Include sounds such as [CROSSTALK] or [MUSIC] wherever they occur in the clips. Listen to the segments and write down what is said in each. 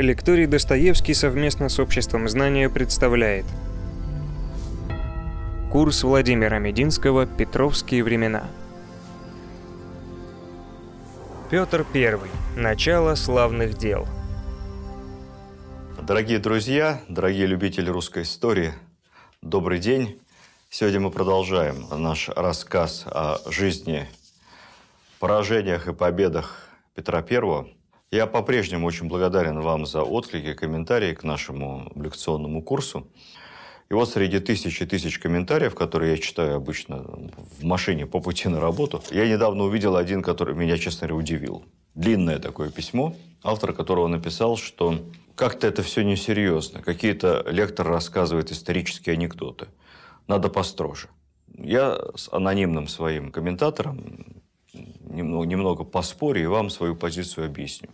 Лекторий Достоевский совместно с Обществом знания представляет Курс Владимира Мединского «Петровские времена». Петр I. Начало славных дел. Дорогие друзья, дорогие любители русской истории, добрый день. Сегодня мы продолжаем наш рассказ о жизни, поражениях и победах Петра I. Я по-прежнему очень благодарен вам за отклики, комментарии к нашему лекционному курсу. И вот среди тысяч и тысяч комментариев, которые я читаю обычно в машине по пути на работу, я недавно увидел один, который меня, честно говоря, удивил. Длинное такое письмо, автор которого написал, что как-то это все несерьезно. Какие-то лектор рассказывает исторические анекдоты. Надо построже. Я с анонимным своим комментатором немного, немного поспорю и вам свою позицию объясню.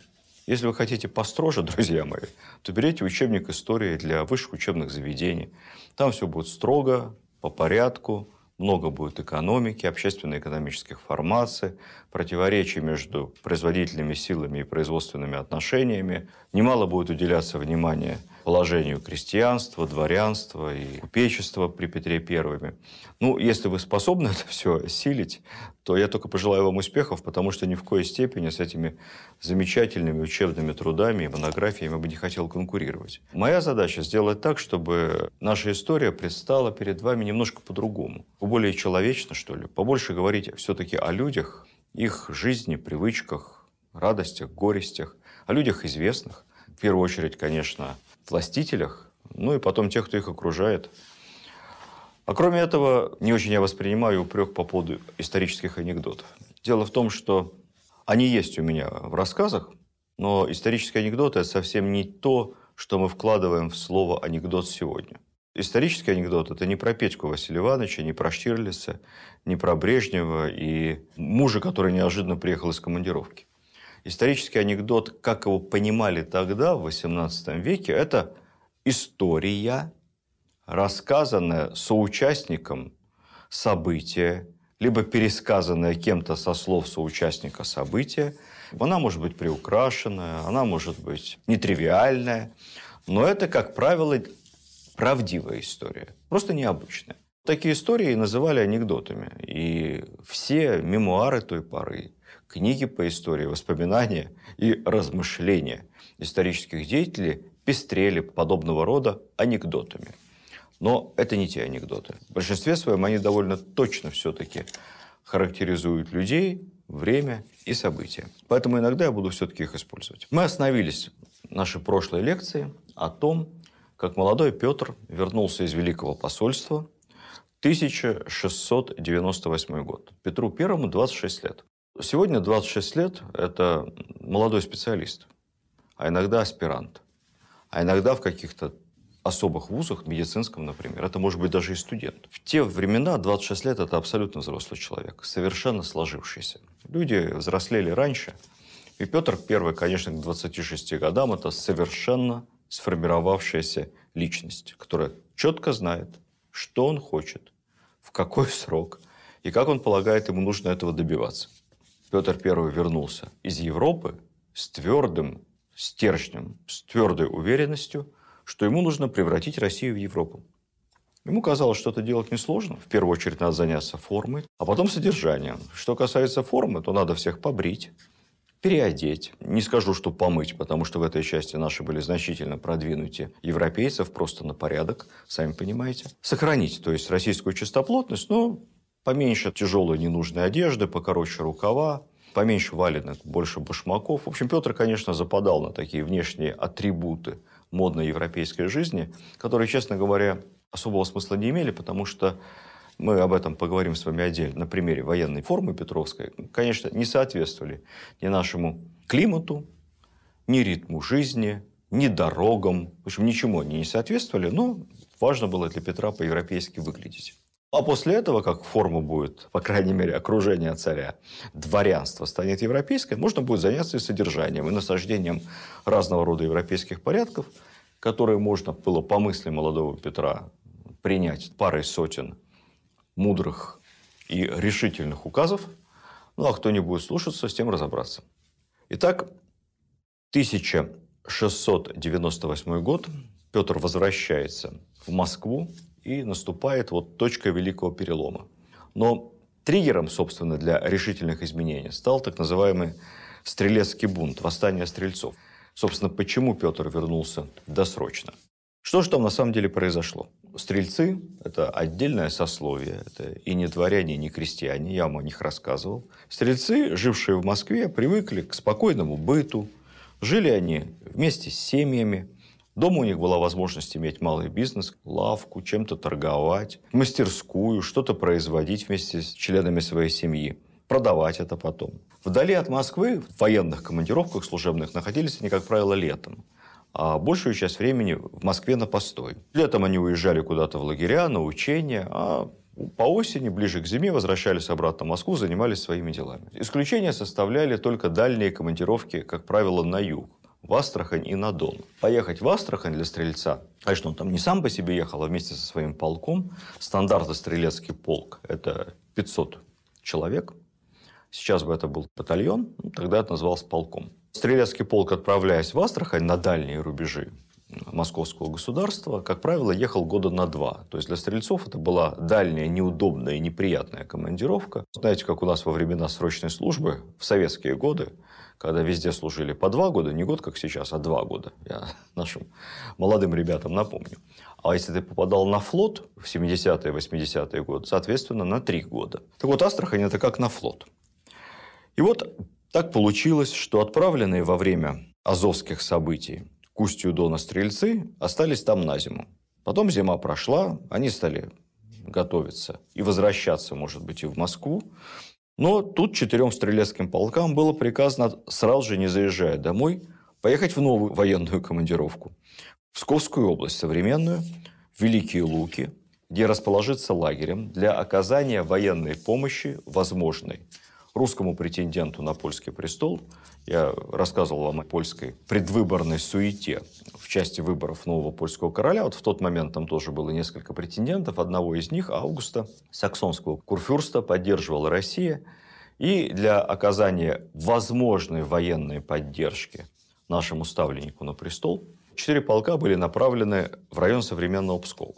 Если вы хотите построже, [LAUGHS] друзья мои, то берите учебник истории для высших учебных заведений. Там все будет строго, по порядку, много будет экономики, общественно-экономических формаций, противоречий между производительными силами и производственными отношениями. Немало будет уделяться внимания положению крестьянства, дворянства и купечества при Петре Первыми. Ну, если вы способны [LAUGHS] это все осилить, то я только пожелаю вам успехов, потому что ни в коей степени с этими замечательными учебными трудами и монографиями я бы не хотел конкурировать. Моя задача сделать так, чтобы наша история предстала перед вами немножко по-другому. Более человечно, что ли. Побольше говорить все-таки о людях, их жизни, привычках, радостях, горестях, о людях известных. В первую очередь, конечно, властителях, ну и потом тех, кто их окружает. А кроме этого, не очень я воспринимаю упрек по поводу исторических анекдотов. Дело в том, что они есть у меня в рассказах, но исторические анекдоты – это совсем не то, что мы вкладываем в слово «анекдот» сегодня. Исторический анекдот – это не про Петьку Василия Ивановича, не про Штирлица, не про Брежнева и мужа, который неожиданно приехал из командировки. Исторический анекдот, как его понимали тогда, в XVIII веке, это история, рассказанная соучастником события, либо пересказанная кем-то со слов соучастника события. Она может быть приукрашенная, она может быть нетривиальная, но это, как правило, правдивая история, просто необычная. Такие истории называли анекдотами. И все мемуары той поры, книги по истории, воспоминания и размышления исторических деятелей пестрели подобного рода анекдотами. Но это не те анекдоты. В большинстве своем они довольно точно все-таки характеризуют людей, время и события. Поэтому иногда я буду все-таки их использовать. Мы остановились в нашей прошлой лекции о том, как молодой Петр вернулся из Великого посольства 1698 год. Петру Первому 26 лет. Сегодня 26 лет – это молодой специалист, а иногда аспирант, а иногда в каких-то особых вузах, медицинском, например, это может быть даже и студент. В те времена 26 лет – это абсолютно взрослый человек, совершенно сложившийся. Люди взрослели раньше, и Петр I, конечно, к 26 годам – это совершенно сформировавшаяся личность, которая четко знает, что он хочет, в какой срок и как он полагает, ему нужно этого добиваться. Петр I вернулся из Европы с твердым стержнем, с твердой уверенностью, что ему нужно превратить Россию в Европу. Ему казалось, что это делать несложно. В первую очередь надо заняться формой, а потом содержанием. Что касается формы, то надо всех побрить, переодеть. Не скажу, что помыть, потому что в этой части наши были значительно продвинуты европейцев просто на порядок, сами понимаете. Сохранить, то есть российскую чистоплотность, но Поменьше тяжелой ненужной одежды, покороче рукава, поменьше валенок, больше башмаков. В общем, Петр, конечно, западал на такие внешние атрибуты модной европейской жизни, которые, честно говоря, особого смысла не имели, потому что мы об этом поговорим с вами отдельно, на примере военной формы Петровской, конечно, не соответствовали ни нашему климату, ни ритму жизни, ни дорогам. В общем, ничему они не соответствовали, но важно было для Петра по-европейски выглядеть. А после этого, как форма будет, по крайней мере, окружение царя, дворянство станет европейское, можно будет заняться и содержанием, и насаждением разного рода европейских порядков, которые можно было по мысли молодого Петра принять парой сотен мудрых и решительных указов, ну а кто не будет слушаться, с тем разобраться. Итак, 1000 1698 год. Петр возвращается в Москву и наступает вот точка великого перелома. Но триггером, собственно, для решительных изменений стал так называемый Стрелецкий бунт, восстание стрельцов. Собственно, почему Петр вернулся досрочно? Что же там на самом деле произошло? Стрельцы – это отдельное сословие, это и не дворяне, и не крестьяне, я вам о них рассказывал. Стрельцы, жившие в Москве, привыкли к спокойному быту, жили они вместе с семьями, Дома у них была возможность иметь малый бизнес, лавку, чем-то торговать, мастерскую, что-то производить вместе с членами своей семьи, продавать это потом. Вдали от Москвы, в военных командировках служебных, находились они, как правило, летом. А большую часть времени в Москве на постой. Летом они уезжали куда-то в лагеря, на учения, а по осени, ближе к зиме, возвращались обратно в Москву, занимались своими делами. Исключение составляли только дальние командировки, как правило, на юг в Астрахань и на Дон. Поехать в Астрахань для стрельца, конечно, он там не сам по себе ехал, а вместе со своим полком. Стандартный стрелецкий полк – это 500 человек. Сейчас бы это был батальон, ну, тогда это назывался полком. Стрелецкий полк, отправляясь в Астрахань на дальние рубежи московского государства, как правило, ехал года на два. То есть для стрельцов это была дальняя, неудобная и неприятная командировка. Знаете, как у нас во времена срочной службы в советские годы когда везде служили по два года, не год, как сейчас, а два года. Я [LAUGHS] нашим молодым ребятам напомню. А если ты попадал на флот в 70-е, 80-е годы, соответственно, на три года. Так вот, Астрахань – это как на флот. И вот так получилось, что отправленные во время азовских событий к устью Дона стрельцы остались там на зиму. Потом зима прошла, они стали готовиться и возвращаться, может быть, и в Москву. Но тут четырем стрелецким полкам было приказано сразу же, не заезжая домой, поехать в новую военную командировку. В Псковскую область современную, в Великие Луки, где расположиться лагерем для оказания военной помощи возможной русскому претенденту на польский престол. Я рассказывал вам о польской предвыборной суете в части выборов нового польского короля. Вот в тот момент там тоже было несколько претендентов. Одного из них, Августа, саксонского курфюрста, поддерживала Россия. И для оказания возможной военной поддержки нашему ставленнику на престол четыре полка были направлены в район современного Пскова.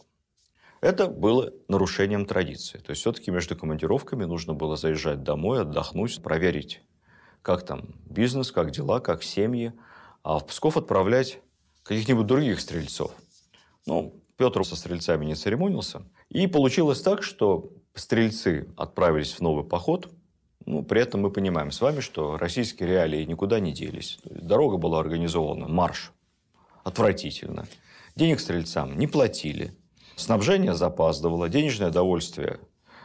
Это было нарушением традиции. То есть, все-таки между командировками нужно было заезжать домой, отдохнуть, проверить, как там бизнес, как дела, как семьи. А в Псков отправлять каких-нибудь других стрельцов. Ну, Петр со стрельцами не церемонился. И получилось так, что стрельцы отправились в новый поход. Ну, при этом мы понимаем с вами, что российские реалии никуда не делись. Дорога была организована, марш. Отвратительно. Денег стрельцам не платили. Снабжение запаздывало, денежное довольствие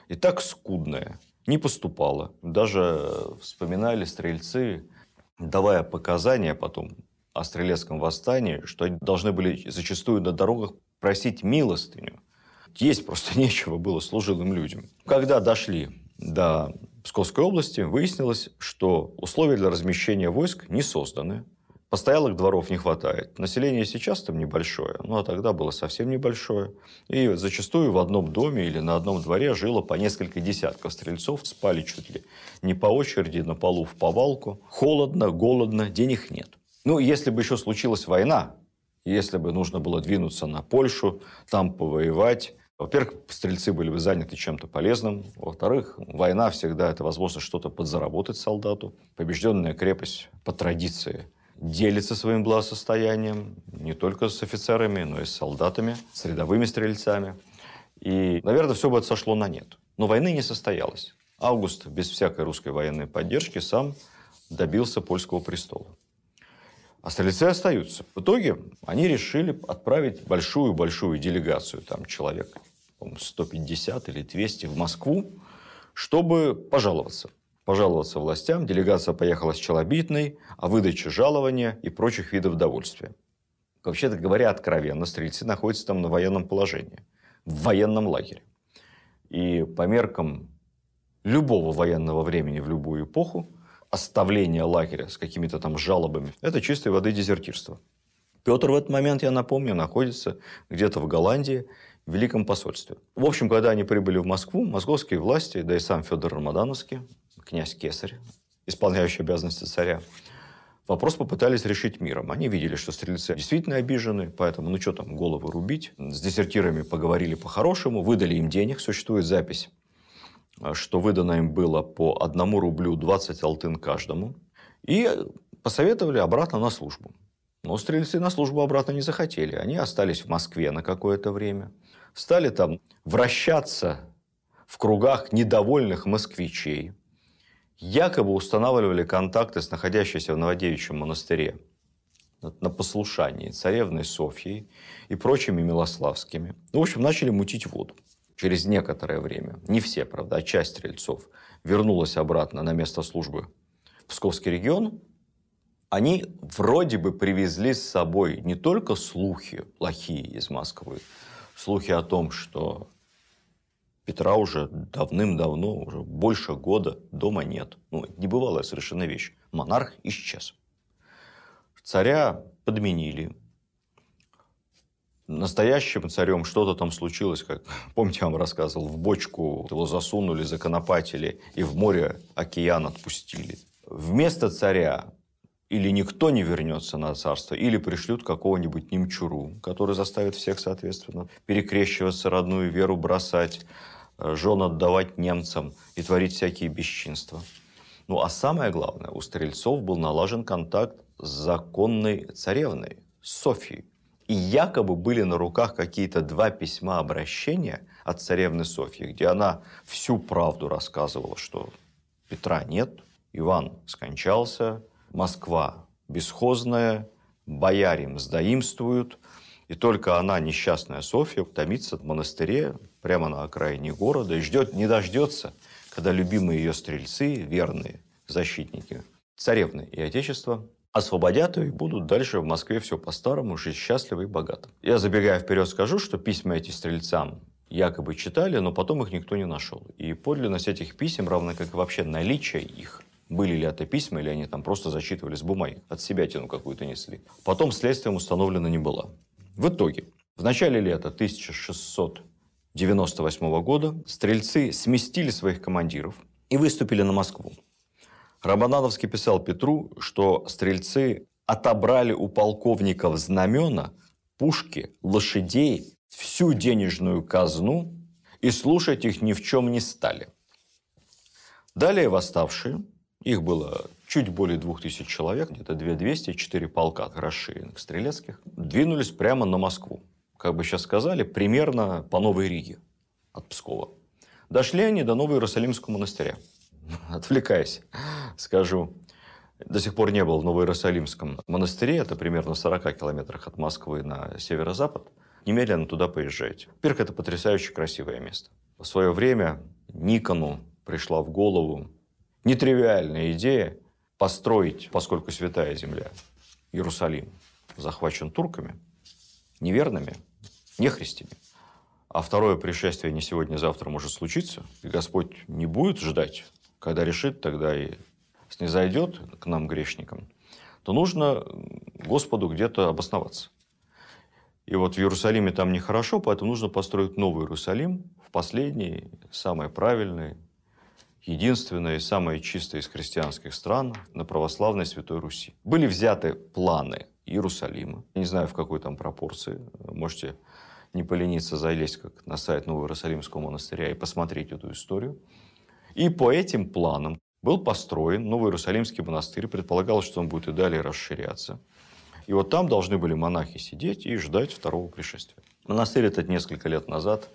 и так скудное не поступало. Даже вспоминали стрельцы, давая показания потом о стрелецком восстании, что они должны были зачастую на дорогах просить милостыню. Есть просто [LAUGHS] нечего было служилым людям. Когда дошли до Псковской области, выяснилось, что условия для размещения войск не созданы. Постоялых дворов не хватает. Население сейчас там небольшое, ну а тогда было совсем небольшое. И зачастую в одном доме или на одном дворе жило по несколько десятков стрельцов, спали чуть ли не по очереди, на полу в повалку. Холодно, голодно, денег нет. Ну, если бы еще случилась война, если бы нужно было двинуться на Польшу, там повоевать, во-первых, стрельцы были бы заняты чем-то полезным. Во-вторых, война всегда это возможность что-то подзаработать солдату. Побежденная крепость по традиции делится своим благосостоянием не только с офицерами, но и с солдатами, с рядовыми стрельцами. И, наверное, все бы это сошло на нет. Но войны не состоялось. Август без всякой русской военной поддержки сам добился польского престола. А стрельцы остаются. В итоге они решили отправить большую-большую делегацию, там человек 150 или 200 в Москву, чтобы пожаловаться. Пожаловаться властям. Делегация поехала с челобитной о выдаче жалования и прочих видов довольствия. Вообще-то говоря откровенно, стрельцы находятся там на военном положении, в военном лагере. И по меркам любого военного времени в любую эпоху оставление лагеря с какими-то там жалобами. Это чистой воды дезертирство. Петр в этот момент, я напомню, находится где-то в Голландии, в Великом посольстве. В общем, когда они прибыли в Москву, московские власти, да и сам Федор Рамадановский, князь Кесарь, исполняющий обязанности царя, Вопрос попытались решить миром. Они видели, что стрельцы действительно обижены, поэтому, ну что там, головы рубить. С дезертирами поговорили по-хорошему, выдали им денег. Существует запись, что выдано им было по одному рублю 20 алтын каждому. И посоветовали обратно на службу. Но стрельцы на службу обратно не захотели. Они остались в Москве на какое-то время. Стали там вращаться в кругах недовольных москвичей якобы устанавливали контакты с находящейся в Новодевичьем монастыре на послушании царевной Софьей и прочими Милославскими. Ну, в общем, начали мутить воду. Через некоторое время, не все, правда, а часть стрельцов вернулась обратно на место службы в Псковский регион, они вроде бы привезли с собой не только слухи плохие из Москвы, слухи о том, что Петра уже давным-давно, уже больше года дома нет. Ну, небывалая совершенно вещь. Монарх исчез. Царя подменили. Настоящим царем что-то там случилось, как, [LAUGHS] помните, я вам рассказывал, в бочку его засунули, законопатили и в море океан отпустили. Вместо царя или никто не вернется на царство, или пришлют какого-нибудь немчуру, который заставит всех, соответственно, перекрещиваться, родную веру бросать, жен отдавать немцам и творить всякие бесчинства. Ну а самое главное, у стрельцов был налажен контакт с законной царевной, Софией. И якобы были на руках какие-то два письма обращения от царевны Софьи, где она всю правду рассказывала, что Петра нет, Иван скончался, Москва бесхозная, боярим сдаимствуют, и только она, несчастная Софья, томится в монастыре прямо на окраине города и ждет, не дождется, когда любимые ее стрельцы, верные защитники царевны и отечества, освободят ее и будут дальше в Москве все по-старому, жить счастливо и богато. Я, забегая вперед, скажу, что письма эти стрельцам якобы читали, но потом их никто не нашел. И подлинность этих писем, равно как и вообще наличие их, были ли это письма, или они там просто зачитывали с бумаги, от себя тяну какую-то несли. Потом следствием установлено не было. В итоге, в начале лета 1698 года стрельцы сместили своих командиров и выступили на Москву. Романовский писал Петру, что стрельцы отобрали у полковников знамена, пушки, лошадей, всю денежную казну и слушать их ни в чем не стали. Далее восставшие, их было чуть более двух тысяч человек, где-то 2200, 4 полка расширенных стрелецких, двинулись прямо на Москву. Как бы сейчас сказали, примерно по Новой Риге от Пскова. Дошли они до Нового Иерусалимского монастыря. [LAUGHS] Отвлекаясь, скажу, до сих пор не был в Новоиерусалимском монастыре, это примерно в 40 километрах от Москвы на северо-запад. Немедленно туда поезжайте. Во-первых, это потрясающе красивое место. В свое время Никону пришла в голову нетривиальная идея построить, поскольку святая земля, Иерусалим, захвачен турками, неверными, нехристями, а второе пришествие не сегодня-завтра может случиться, и Господь не будет ждать, когда решит, тогда и снизойдет к нам, грешникам, то нужно Господу где-то обосноваться. И вот в Иерусалиме там нехорошо, поэтому нужно построить новый Иерусалим в последний, самый правильный, единственная и самая чистая из христианских стран на православной Святой Руси. Были взяты планы Иерусалима. Не знаю, в какой там пропорции. Можете не полениться залезть как на сайт Нового Иерусалимского монастыря и посмотреть эту историю. И по этим планам был построен Новый Иерусалимский монастырь. Предполагалось, что он будет и далее расширяться. И вот там должны были монахи сидеть и ждать второго пришествия. Монастырь этот несколько лет назад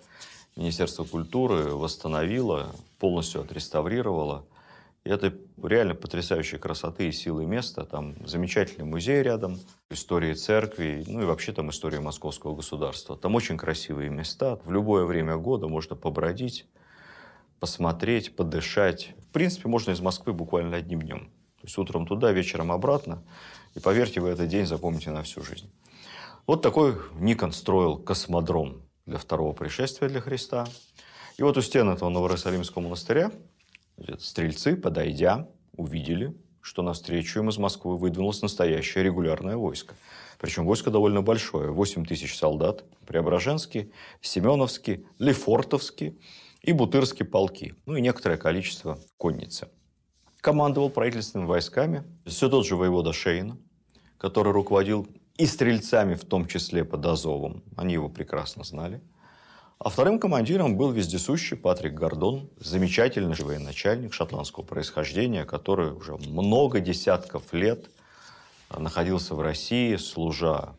Министерство культуры восстановило, полностью отреставрировало. И это реально потрясающей красоты и силы места. Там замечательный музей рядом, истории церкви, ну и вообще там история московского государства. Там очень красивые места. В любое время года можно побродить, посмотреть, подышать. В принципе, можно из Москвы буквально одним днем. То есть утром туда, вечером обратно. И поверьте, вы этот день запомните на всю жизнь. Вот такой Никон строил космодром для второго пришествия для Христа. И вот у стен этого Новоиерусалимского монастыря стрельцы, подойдя, увидели, что навстречу им из Москвы выдвинулось настоящее регулярное войско. Причем войско довольно большое. 8 тысяч солдат. Преображенские, Семеновские, Лефортовские и Бутырские полки. Ну и некоторое количество конницы. командовал правительственными войсками. Все тот же воевода Шейна, который руководил и стрельцами, в том числе под Азовом. Они его прекрасно знали. А вторым командиром был вездесущий Патрик Гордон, замечательный военачальник шотландского происхождения, который уже много десятков лет находился в России, служа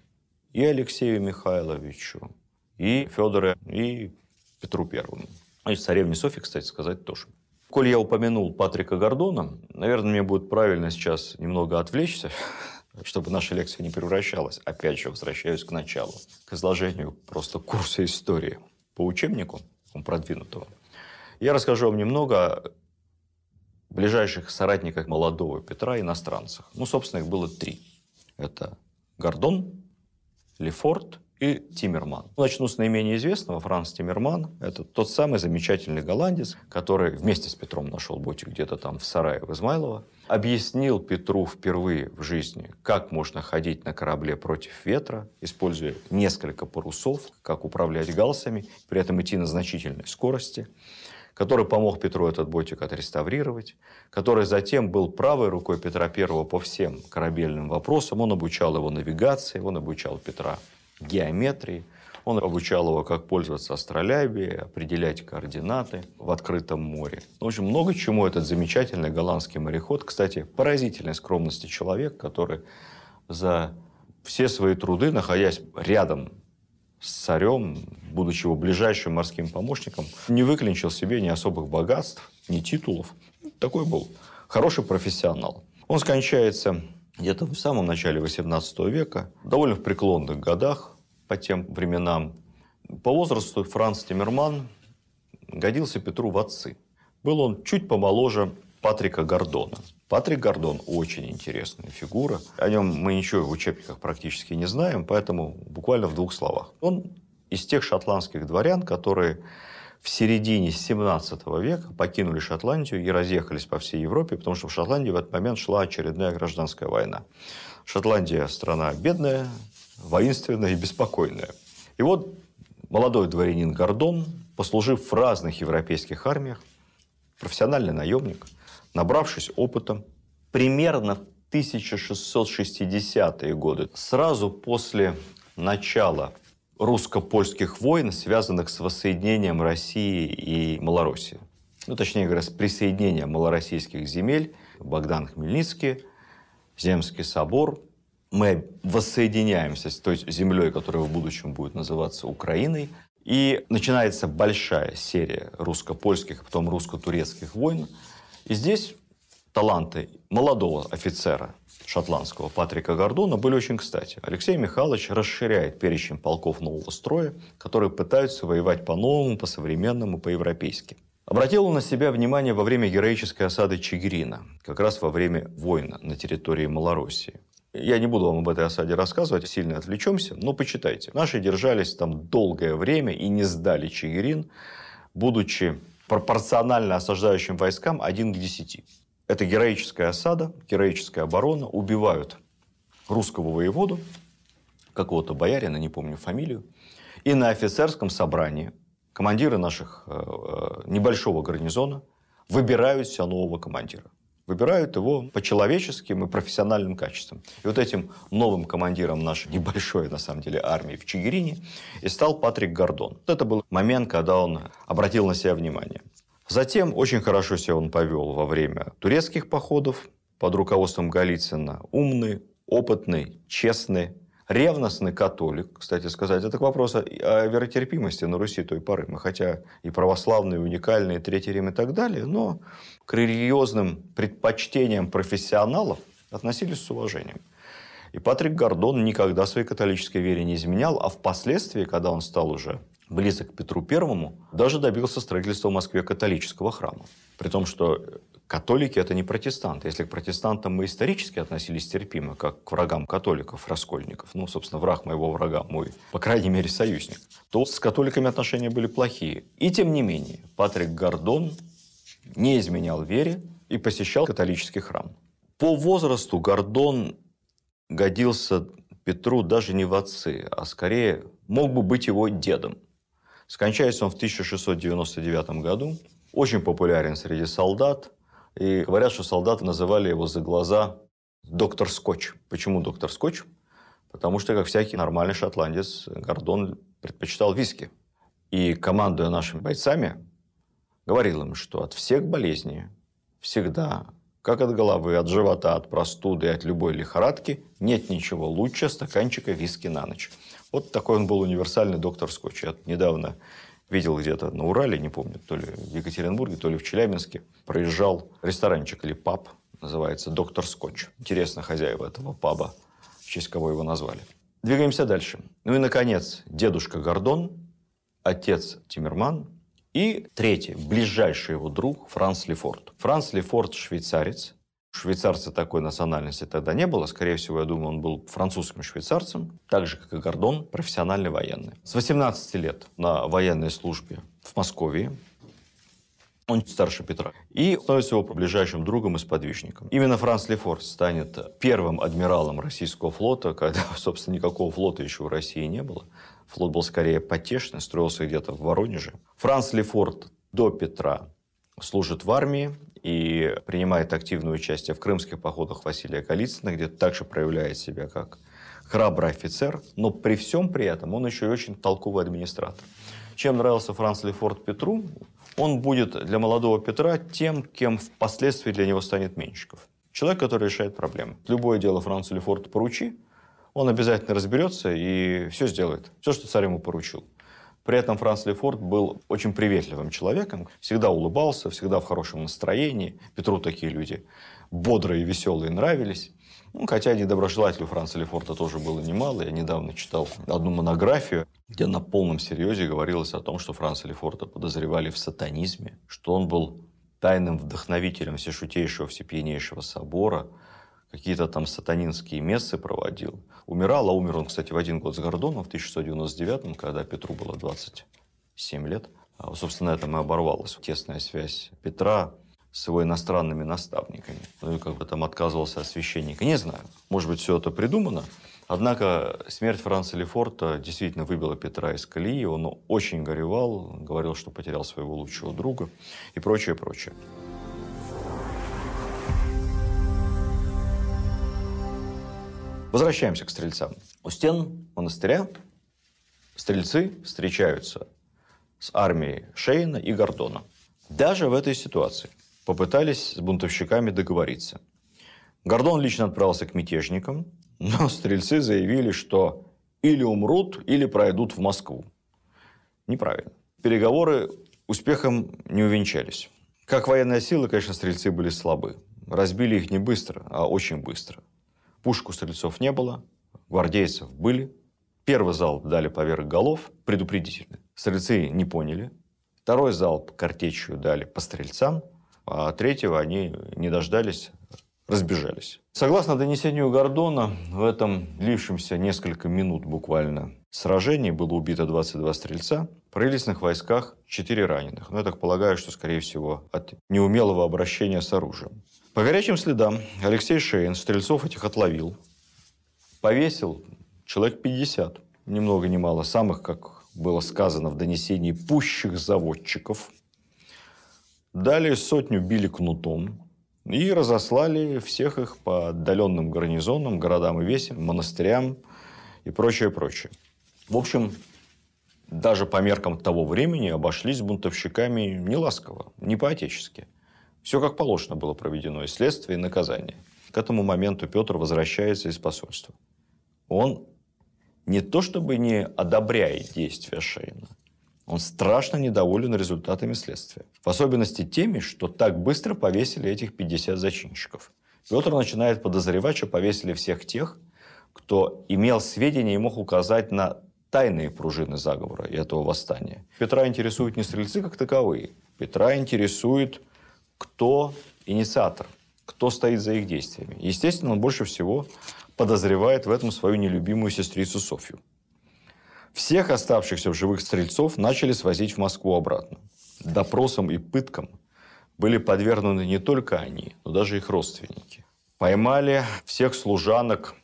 и Алексею Михайловичу, и Федору, и Петру Первому. И царевне Софье, кстати сказать, тоже. Коль я упомянул Патрика Гордона, наверное, мне будет правильно сейчас немного отвлечься, [LAUGHS] чтобы наша лекция не превращалась, опять же, возвращаюсь к началу, к изложению просто курса истории по учебнику продвинутого. Я расскажу вам немного о ближайших соратниках молодого Петра, иностранцах. Ну, собственно, их было три. Это Гордон, Лефорт и Тиммерман. Начну с наименее известного. Франц Тиммерман – это тот самый замечательный голландец, который вместе с Петром нашел ботик где-то там в сарае в Измайлово, объяснил Петру впервые в жизни, как можно ходить на корабле против ветра, используя несколько парусов, как управлять галсами, при этом идти на значительной скорости который помог Петру этот ботик отреставрировать, который затем был правой рукой Петра I по всем корабельным вопросам. Он обучал его навигации, он обучал Петра геометрии. Он обучал его, как пользоваться астролябией, определять координаты в открытом море. В общем, много чему этот замечательный голландский мореход, кстати, поразительной скромности человек, который за все свои труды, находясь рядом с царем, будучи его ближайшим морским помощником, не выклинчил себе ни особых богатств, ни титулов. Такой был хороший профессионал. Он скончается где-то в самом начале XVIII века, довольно в преклонных годах по тем временам. По возрасту Франц Тиммерман годился Петру в отцы. Был он чуть помоложе Патрика Гордона. Патрик Гордон очень интересная фигура. О нем мы ничего в учебниках практически не знаем, поэтому буквально в двух словах. Он из тех шотландских дворян, которые в середине 17 века покинули Шотландию и разъехались по всей Европе, потому что в Шотландии в этот момент шла очередная гражданская война. Шотландия – страна бедная, воинственная и беспокойная. И вот молодой дворянин Гордон, послужив в разных европейских армиях, профессиональный наемник, набравшись опыта, примерно в 1660-е годы, сразу после начала русско-польских войн, связанных с воссоединением России и Малороссии. Ну, точнее говоря, с присоединением малороссийских земель, Богдан Хмельницкий, Земский собор. Мы воссоединяемся с той землей, которая в будущем будет называться Украиной. И начинается большая серия русско-польских, потом русско-турецких войн. И здесь таланты молодого офицера шотландского Патрика Гордона были очень кстати. Алексей Михайлович расширяет перечень полков нового строя, которые пытаются воевать по-новому, по-современному, по-европейски. Обратил он на себя внимание во время героической осады Чигирина, как раз во время войны на территории Малороссии. Я не буду вам об этой осаде рассказывать, сильно отвлечемся, но почитайте. Наши держались там долгое время и не сдали Чигирин, будучи пропорционально осаждающим войскам 1 к 10. Это героическая осада, героическая оборона. Убивают русского воеводу, какого-то боярина, не помню фамилию. И на офицерском собрании командиры наших э, э, небольшого гарнизона выбирают себе нового командира. Выбирают его по человеческим и профессиональным качествам. И вот этим новым командиром нашей [LAUGHS] небольшой, на самом деле, армии в Чигирине и стал Патрик Гордон. Это был момент, когда он обратил на себя внимание. Затем очень хорошо себя он повел во время турецких походов под руководством Голицына. Умный, опытный, честный, ревностный католик, кстати сказать. Это к вопросу о веротерпимости на Руси той поры. Мы хотя и православные, и уникальные, Третий Рим и так далее, но к религиозным предпочтениям профессионалов относились с уважением. И Патрик Гордон никогда своей католической вере не изменял, а впоследствии, когда он стал уже близок к Петру Первому, даже добился строительства в Москве католического храма. При том, что католики – это не протестанты. Если к протестантам мы исторически относились терпимо, как к врагам католиков, раскольников, ну, собственно, враг моего врага мой, по крайней мере, союзник, то с католиками отношения были плохие. И тем не менее, Патрик Гордон не изменял вере и посещал католический храм. По возрасту Гордон годился Петру даже не в отцы, а скорее мог бы быть его дедом. Скончается он в 1699 году. Очень популярен среди солдат. И говорят, что солдаты называли его за глаза доктор Скотч. Почему доктор Скотч? Потому что, как всякий нормальный шотландец, Гордон предпочитал виски. И командуя нашими бойцами, говорил им, что от всех болезней всегда, как от головы, от живота, от простуды, от любой лихорадки, нет ничего лучше стаканчика виски на ночь. Вот такой он был универсальный доктор Скотч. Я недавно видел где-то на Урале, не помню, то ли в Екатеринбурге, то ли в Челябинске, проезжал ресторанчик или паб, называется «Доктор Скотч». Интересно, хозяева этого паба, в честь кого его назвали. Двигаемся дальше. Ну и, наконец, дедушка Гордон, отец Тиммерман и третий, ближайший его друг Франц Лефорт. Франц Лефорт – швейцарец, Швейцарца такой национальности тогда не было. Скорее всего, я думаю, он был французским швейцарцем, так же, как и Гордон, профессиональный военный. С 18 лет на военной службе в Москве. Он старше Петра. И становится его ближайшим другом и сподвижником. Именно Франц Лефорт станет первым адмиралом российского флота, [LAUGHS] когда, собственно, никакого флота еще в России не было. Флот был скорее потешный, строился где-то в Воронеже. Франц Лефорт до Петра служит в армии и принимает активное участие в крымских походах Василия Голицына, где также проявляет себя как храбрый офицер, но при всем при этом он еще и очень толковый администратор. Чем нравился Франц Лефорт Петру, он будет для молодого Петра тем, кем впоследствии для него станет Менщиков. Человек, который решает проблемы. Любое дело Францу Лефорту поручи, он обязательно разберется и все сделает. Все, что царь ему поручил. При этом Франц Лефорт был очень приветливым человеком, всегда улыбался, всегда в хорошем настроении. Петру такие люди бодрые, веселые нравились. Ну, хотя недоброжелателей у Франца Лефорта тоже было немало. Я недавно читал одну монографию, где на полном серьезе говорилось о том, что Франца Лефорта подозревали в сатанизме, что он был тайным вдохновителем всешутейшего, всепьянейшего собора, какие-то там сатанинские мессы проводил. Умирал, а умер он, кстати, в один год с Гордоном в 1699, когда Петру было 27 лет. А, собственно, на этом и оборвалась тесная связь Петра с его иностранными наставниками. Ну и как бы там отказывался от священника. Не знаю. Может быть, все это придумано. Однако смерть Франца Лефорта действительно выбила Петра из колеи. Он очень горевал, говорил, что потерял своего лучшего друга и прочее, прочее. Возвращаемся к стрельцам. У стен монастыря стрельцы встречаются с армией Шейна и Гордона. Даже в этой ситуации попытались с бунтовщиками договориться. Гордон лично отправился к мятежникам, но стрельцы заявили, что или умрут, или пройдут в Москву. Неправильно. Переговоры успехом не увенчались. Как военная сила, конечно, стрельцы были слабы. Разбили их не быстро, а очень быстро. Пушек у стрельцов не было, гвардейцев были. Первый залп дали поверх голов, предупредительно. Стрельцы не поняли. Второй залп картечью дали по стрельцам, а третьего они не дождались, разбежались. Согласно донесению Гордона, в этом длившемся несколько минут буквально сражении было убито 22 стрельца, в правительственных войсках 4 раненых. Но я так полагаю, что, скорее всего, от неумелого обращения с оружием. По горячим следам Алексей Шейн стрельцов этих отловил, повесил человек 50, ни много ни мало, самых, как было сказано в донесении, пущих заводчиков. Далее сотню били кнутом и разослали всех их по отдаленным гарнизонам, городам и весям, монастырям и прочее, прочее. В общем, даже по меркам того времени обошлись бунтовщиками не ласково, не по-отечески – все как положено было проведено, и следствие, и наказание. К этому моменту Петр возвращается из посольства. Он не то чтобы не одобряет действия Шейна, он страшно недоволен результатами следствия. В особенности теми, что так быстро повесили этих 50 зачинщиков. Петр начинает подозревать, что повесили всех тех, кто имел сведения и мог указать на тайные пружины заговора и этого восстания. Петра интересуют не стрельцы как таковые. Петра интересует кто инициатор, кто стоит за их действиями. Естественно, он больше всего подозревает в этом свою нелюбимую сестрицу Софью. Всех оставшихся в живых стрельцов начали свозить в Москву обратно. Допросам и пыткам были подвергнуты не только они, но даже их родственники. Поймали всех служанок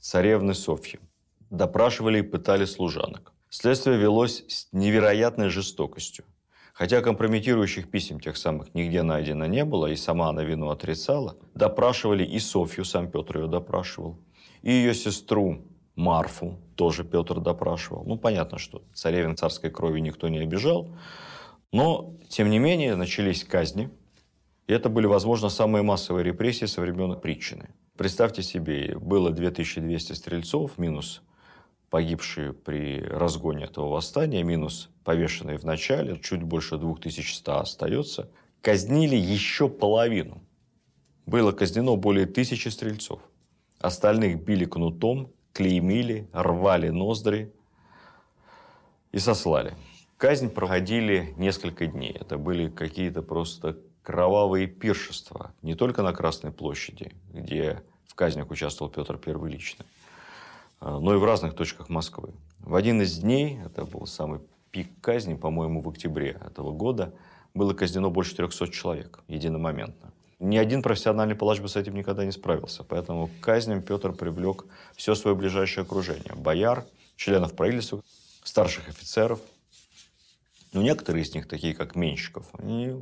царевны Софьи. Допрашивали и пытали служанок. Следствие велось с невероятной жестокостью. Хотя компрометирующих писем тех самых нигде найдено не было, и сама она вину отрицала, допрашивали и Софью, сам Петр ее допрашивал, и ее сестру Марфу тоже Петр допрашивал. Ну, понятно, что царевин царской крови никто не обижал, но, тем не менее, начались казни, и это были, возможно, самые массовые репрессии со времен Притчины. Представьте себе, было 2200 стрельцов, минус погибшие при разгоне этого восстания, минус повешенные в начале, чуть больше 2100 остается, казнили еще половину. Было казнено более тысячи стрельцов. Остальных били кнутом, клеймили, рвали ноздри и сослали. Казнь проходили несколько дней. Это были какие-то просто кровавые пиршества. Не только на Красной площади, где в казнях участвовал Петр I лично, но и в разных точках Москвы. В один из дней, это был самый пик казни, по-моему, в октябре этого года, было казнено больше 300 человек единомоментно. Ни один профессиональный палач бы с этим никогда не справился. Поэтому к казням Петр привлек все свое ближайшее окружение. Бояр, членов правительства, старших офицеров – но некоторые из них, такие как Менщиков, они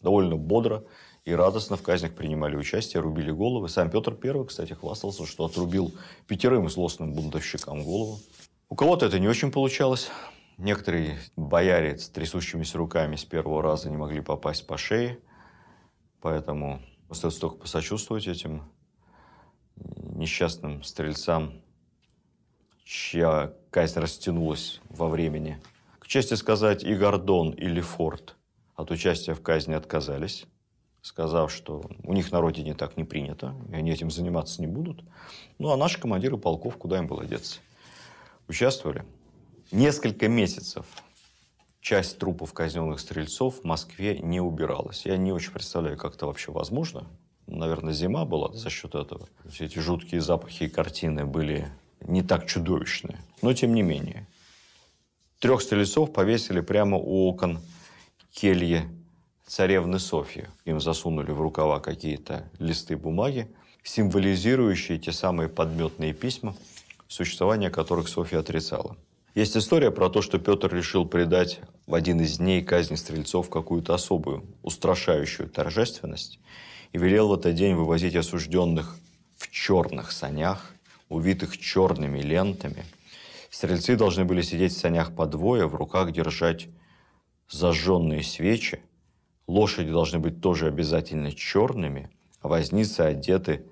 довольно бодро и радостно в казнях принимали участие, рубили головы. Сам Петр I, кстати, хвастался, что отрубил пятерым злостным бунтовщикам голову. У кого-то это не очень получалось. Некоторые бояре с трясущимися руками с первого раза не могли попасть по шее. Поэтому остается только посочувствовать этим несчастным стрельцам, чья казнь растянулась во времени – чести сказать, и Гордон, и Лефорт от участия в казни отказались, сказав, что у них на родине так не принято, и они этим заниматься не будут. Ну, а наши командиры полков, куда им было деться? Участвовали. Несколько месяцев часть трупов казненных стрельцов в Москве не убиралась. Я не очень представляю, как это вообще возможно. Наверное, зима была за счет этого. Все эти жуткие запахи и картины были не так чудовищные. Но тем не менее. Трех стрельцов повесили прямо у окон кельи царевны Софьи. Им засунули в рукава какие-то листы бумаги, символизирующие те самые подметные письма, существование которых Софья отрицала. Есть история про то, что Петр решил придать в один из дней казни стрельцов какую-то особую, устрашающую торжественность и велел в этот день вывозить осужденных в черных санях, увитых черными лентами – Стрельцы должны были сидеть в санях по двое, в руках держать зажженные свечи. Лошади должны быть тоже обязательно черными, а возницы одеты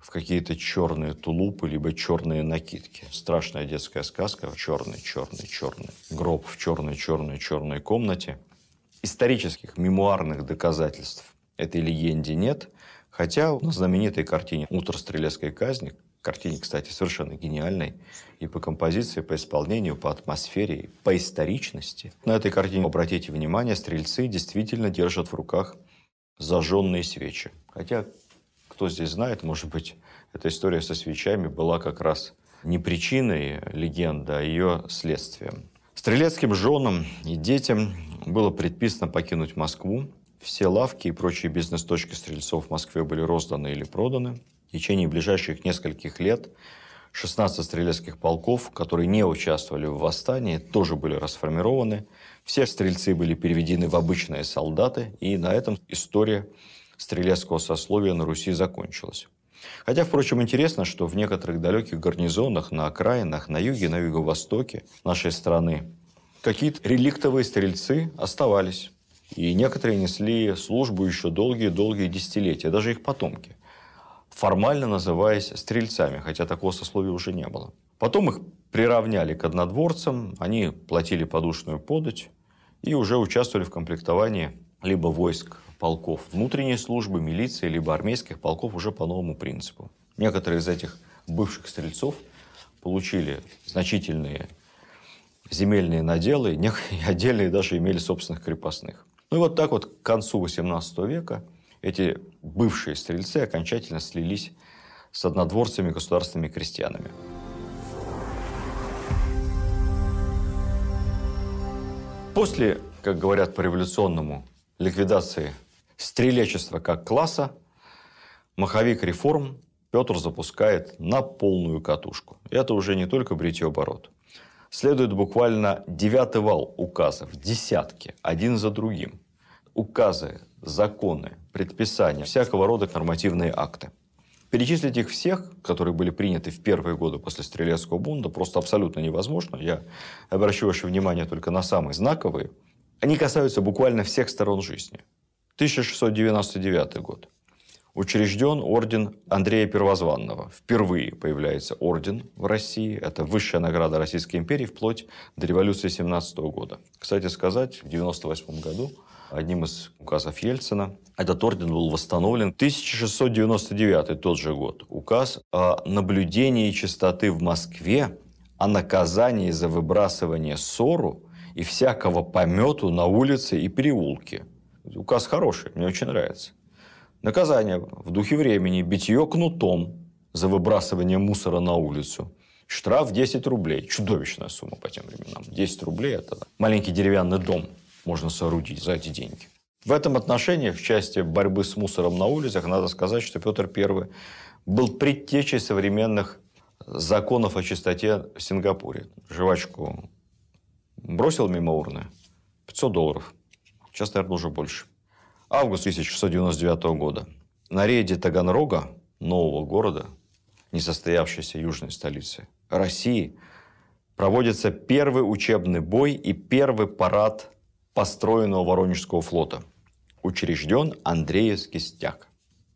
в какие-то черные тулупы, либо черные накидки. Страшная детская сказка в черной, черной, черной. Гроб в черной, черной, черной комнате. Исторических, мемуарных доказательств этой легенде нет, хотя на знаменитой картине «Утро стрелецкой казни» картине, кстати, совершенно гениальной и по композиции, по исполнению, по атмосфере, по историчности. На этой картине, обратите внимание, стрельцы действительно держат в руках зажженные свечи. Хотя, кто здесь знает, может быть, эта история со свечами была как раз не причиной легенды, а ее следствием. Стрелецким женам и детям было предписано покинуть Москву. Все лавки и прочие бизнес-точки стрельцов в Москве были розданы или проданы – течение ближайших нескольких лет 16 стрелецких полков, которые не участвовали в восстании, тоже были расформированы. Все стрельцы были переведены в обычные солдаты, и на этом история стрелецкого сословия на Руси закончилась. Хотя, впрочем, интересно, что в некоторых далеких гарнизонах, на окраинах, на юге, на юго-востоке нашей страны какие-то реликтовые стрельцы оставались. И некоторые несли службу еще долгие-долгие десятилетия, даже их потомки формально называясь стрельцами, хотя такого сословия уже не было. Потом их приравняли к однодворцам, они платили подушную подать и уже участвовали в комплектовании либо войск полков внутренней службы, милиции, либо армейских полков уже по новому принципу. Некоторые из этих бывших стрельцов получили значительные земельные наделы, [LAUGHS] и отдельные даже имели собственных крепостных. Ну и вот так вот к концу XVIII века эти бывшие стрельцы окончательно слились с однодворцами государственными крестьянами. После, как говорят по-революционному, ликвидации стрелечества как класса, маховик реформ Петр запускает на полную катушку. Это уже не только бритье оборот. следует буквально девятый вал указов, десятки, один за другим. Указы, законы, предписания, всякого рода нормативные акты. Перечислить их всех, которые были приняты в первые годы после Стрелецкого бунта, просто абсолютно невозможно. Я обращу ваше внимание только на самые знаковые. Они касаются буквально всех сторон жизни. 1699 год учрежден орден Андрея Первозванного. Впервые появляется орден в России. Это высшая награда Российской империи вплоть до революции 17 года. Кстати сказать, в 98 году одним из указов Ельцина этот орден был восстановлен. 1699 тот же год. Указ о наблюдении чистоты в Москве, о наказании за выбрасывание ссору и всякого помету на улице и переулке. Указ хороший, мне очень нравится. Наказание в духе времени – битье кнутом за выбрасывание мусора на улицу. Штраф 10 рублей. Чудовищная сумма по тем временам. 10 рублей – это маленький деревянный дом можно соорудить за эти деньги. В этом отношении, в части борьбы с мусором на улицах, надо сказать, что Петр I был предтечей современных законов о чистоте в Сингапуре. Жвачку бросил мимо урны – 500 долларов. Сейчас, наверное, уже больше. Август 1699 года. На рейде Таганрога, нового города, несостоявшейся южной столицы России, проводится первый учебный бой и первый парад построенного Воронежского флота. Учрежден Андреевский стяг.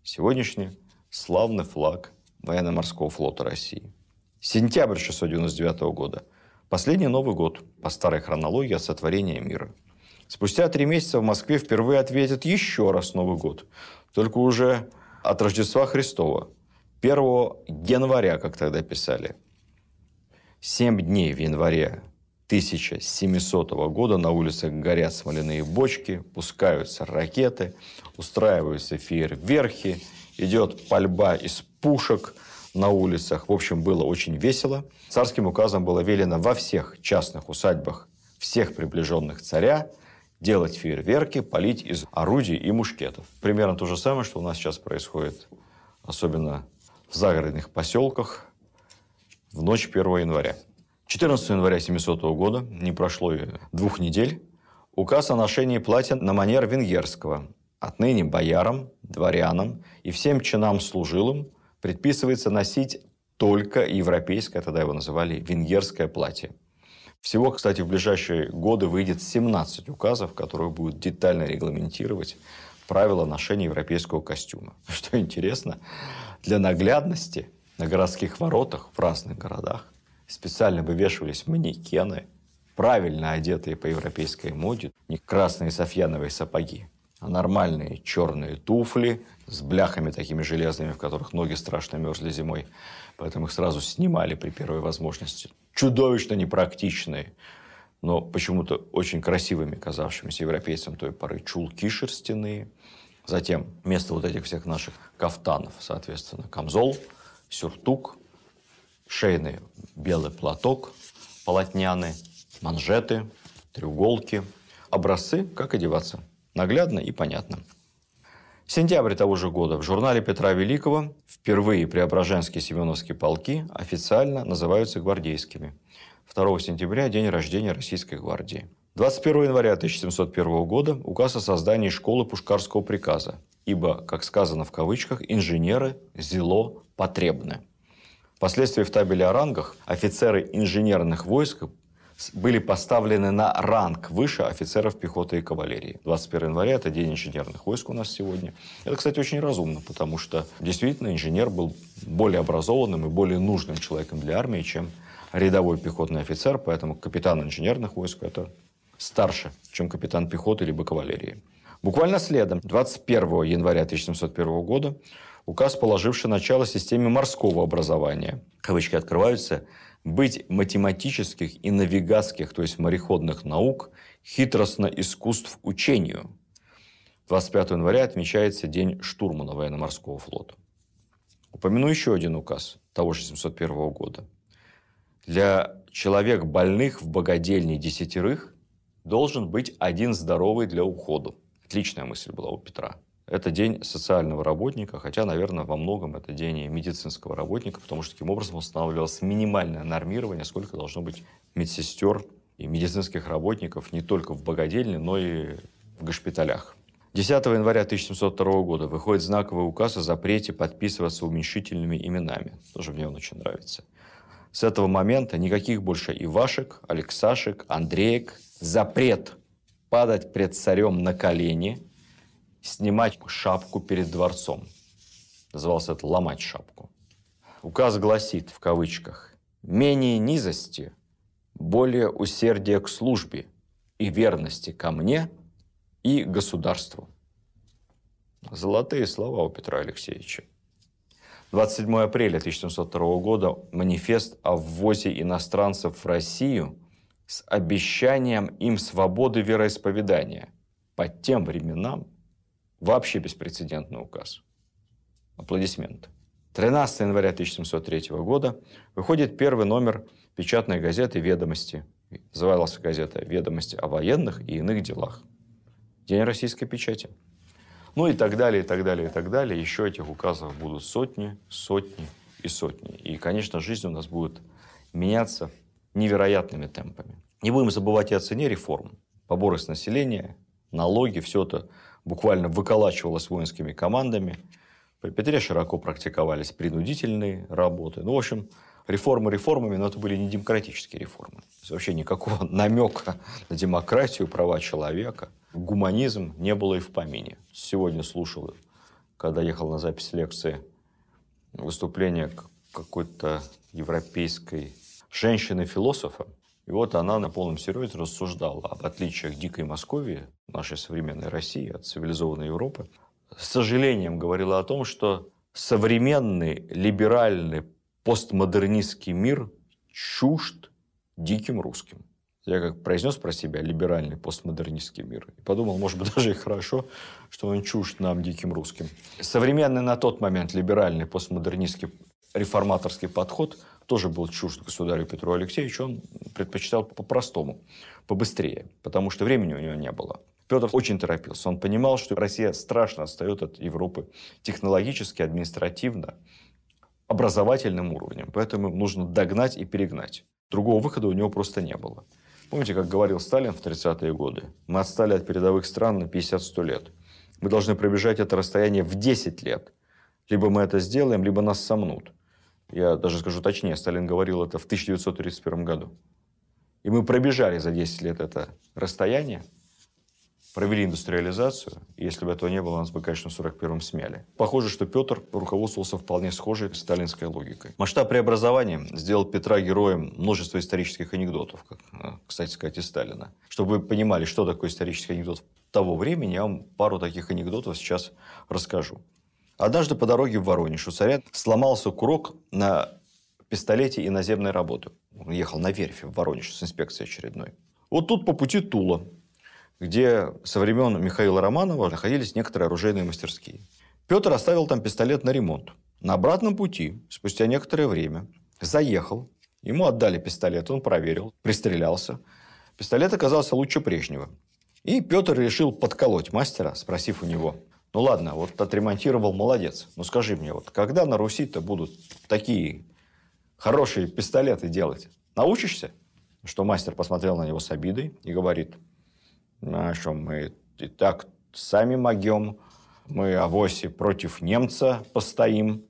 Сегодняшний славный флаг военно-морского флота России. Сентябрь 699 года. Последний Новый год по старой хронологии от сотворения мира – Спустя три месяца в Москве впервые ответят еще раз Новый год. Только уже от Рождества Христова. 1 января, как тогда писали. Семь дней в январе 1700 года на улицах горят смоляные бочки, пускаются ракеты, устраиваются фейерверки, идет пальба из пушек на улицах. В общем, было очень весело. Царским указом было велено во всех частных усадьбах всех приближенных царя делать фейерверки, палить из орудий и мушкетов. Примерно то же самое, что у нас сейчас происходит, особенно в загородных поселках, в ночь 1 января. 14 января 700 года, не прошло и двух недель, указ о ношении платья на манер венгерского. Отныне боярам, дворянам и всем чинам служилым предписывается носить только европейское, тогда его называли, венгерское платье. Всего, кстати, в ближайшие годы выйдет 17 указов, которые будут детально регламентировать правила ношения европейского костюма. [LAUGHS] Что интересно, для наглядности на городских воротах в разных городах специально вывешивались манекены, правильно одетые по европейской моде, не красные софьяновые сапоги, а нормальные черные туфли с бляхами такими железными, в которых ноги страшно мерзли зимой. Поэтому их сразу снимали при первой возможности чудовищно непрактичные, но почему-то очень красивыми казавшимися европейцам той поры чулки шерстяные. Затем вместо вот этих всех наших кафтанов, соответственно, камзол, сюртук, шейный белый платок, полотняный, манжеты, треуголки. Образцы, как одеваться. Наглядно и понятно. Сентябрь того же года в журнале Петра Великого впервые Преображенские Семеновские полки официально называются гвардейскими. 2 сентября – день рождения Российской гвардии. 21 января 1701 года указ о создании школы Пушкарского приказа, ибо, как сказано в кавычках, инженеры зело потребны. Впоследствии в табеле о рангах офицеры инженерных войск были поставлены на ранг выше офицеров пехоты и кавалерии. 21 января – это День инженерных войск у нас сегодня. Это, кстати, очень разумно, потому что действительно инженер был более образованным и более нужным человеком для армии, чем рядовой пехотный офицер, поэтому капитан инженерных войск – это старше, чем капитан пехоты либо кавалерии. Буквально следом, 21 января 1701 года, указ, положивший начало системе морского образования. Кавычки открываются – быть математических и навигатских, то есть мореходных наук, хитростно искусств учению. 25 января отмечается День штурмана военно-морского флота. Упомяну еще один указ того же 701 года. Для человек больных в богадельне десятерых должен быть один здоровый для ухода. Отличная мысль была у Петра. Это день социального работника, хотя, наверное, во многом это день медицинского работника, потому что таким образом устанавливалось минимальное нормирование, сколько должно быть медсестер и медицинских работников не только в богадельне, но и в госпиталях. 10 января 1702 года выходит знаковый указ о запрете подписываться уменьшительными именами. Тоже мне он очень нравится. С этого момента никаких больше Ивашек, Алексашек, Андреек. Запрет падать пред царем на колени, снимать шапку перед дворцом. Назывался это «ломать шапку». Указ гласит, в кавычках, «менее низости, более усердия к службе и верности ко мне и государству». Золотые слова у Петра Алексеевича. 27 апреля 1702 года манифест о ввозе иностранцев в Россию с обещанием им свободы вероисповедания. По тем временам вообще беспрецедентный указ. Аплодисменты. 13 января 1703 года выходит первый номер печатной газеты «Ведомости». Называлась газета «Ведомости о военных и иных делах». День российской печати. Ну и так далее, и так далее, и так далее. Еще этих указов будут сотни, сотни и сотни. И, конечно, жизнь у нас будет меняться невероятными темпами. Не будем забывать и о цене реформ. Поборы с населения, налоги, все это буквально выколачивалось воинскими командами. При Петре широко практиковались принудительные работы. Ну, в общем, реформы реформами, но это были не демократические реформы. вообще никакого [LAUGHS] намека на демократию, права человека, гуманизм не было и в помине. Сегодня слушал, когда ехал на запись лекции, выступление какой-то европейской женщины-философа. И вот она на полном серьезе рассуждала об отличиях дикой Московии, нашей современной России, от цивилизованной Европы. С сожалением говорила о том, что современный либеральный постмодернистский мир чужд диким русским. Я как произнес про себя либеральный постмодернистский мир. И подумал, может быть, [LAUGHS] даже и хорошо, что он чужд нам, диким русским. Современный на тот момент либеральный постмодернистский реформаторский подход тоже был чужд государю Петру Алексеевичу. Он предпочитал по-простому, побыстрее, потому что времени у него не было. Петр очень торопился. Он понимал, что Россия страшно отстает от Европы технологически, административно, образовательным уровнем. Поэтому нужно догнать и перегнать. Другого выхода у него просто не было. Помните, как говорил Сталин в 30-е годы? Мы отстали от передовых стран на 50-100 лет. Мы должны пробежать это расстояние в 10 лет. Либо мы это сделаем, либо нас сомнут. Я даже скажу точнее, Сталин говорил это в 1931 году. И мы пробежали за 10 лет это расстояние, провели индустриализацию. И если бы этого не было, нас бы, конечно, в 41-м смяли. Похоже, что Петр руководствовался вполне схожей сталинской логикой. Масштаб преобразования сделал Петра героем множества исторических анекдотов, как, э, кстати сказать, и Сталина. Чтобы вы понимали, что такое исторический анекдот того времени, я вам пару таких анекдотов сейчас расскажу. Однажды по дороге в Воронеж у царя сломался курок на пистолете иноземной работы. Он ехал на верфи в Воронеж с инспекцией очередной. Вот тут по пути Тула где со времен Михаила Романова находились некоторые оружейные мастерские. Петр оставил там пистолет на ремонт. На обратном пути, спустя некоторое время, заехал, ему отдали пистолет, он проверил, пристрелялся. Пистолет оказался лучше прежнего. И Петр решил подколоть мастера, спросив у него, ну ладно, вот отремонтировал, молодец. Ну скажи мне, вот когда на Руси-то будут такие хорошие пистолеты делать? Научишься? Что мастер посмотрел на него с обидой и говорит, а что мы и так сами могем, мы авоси против немца постоим.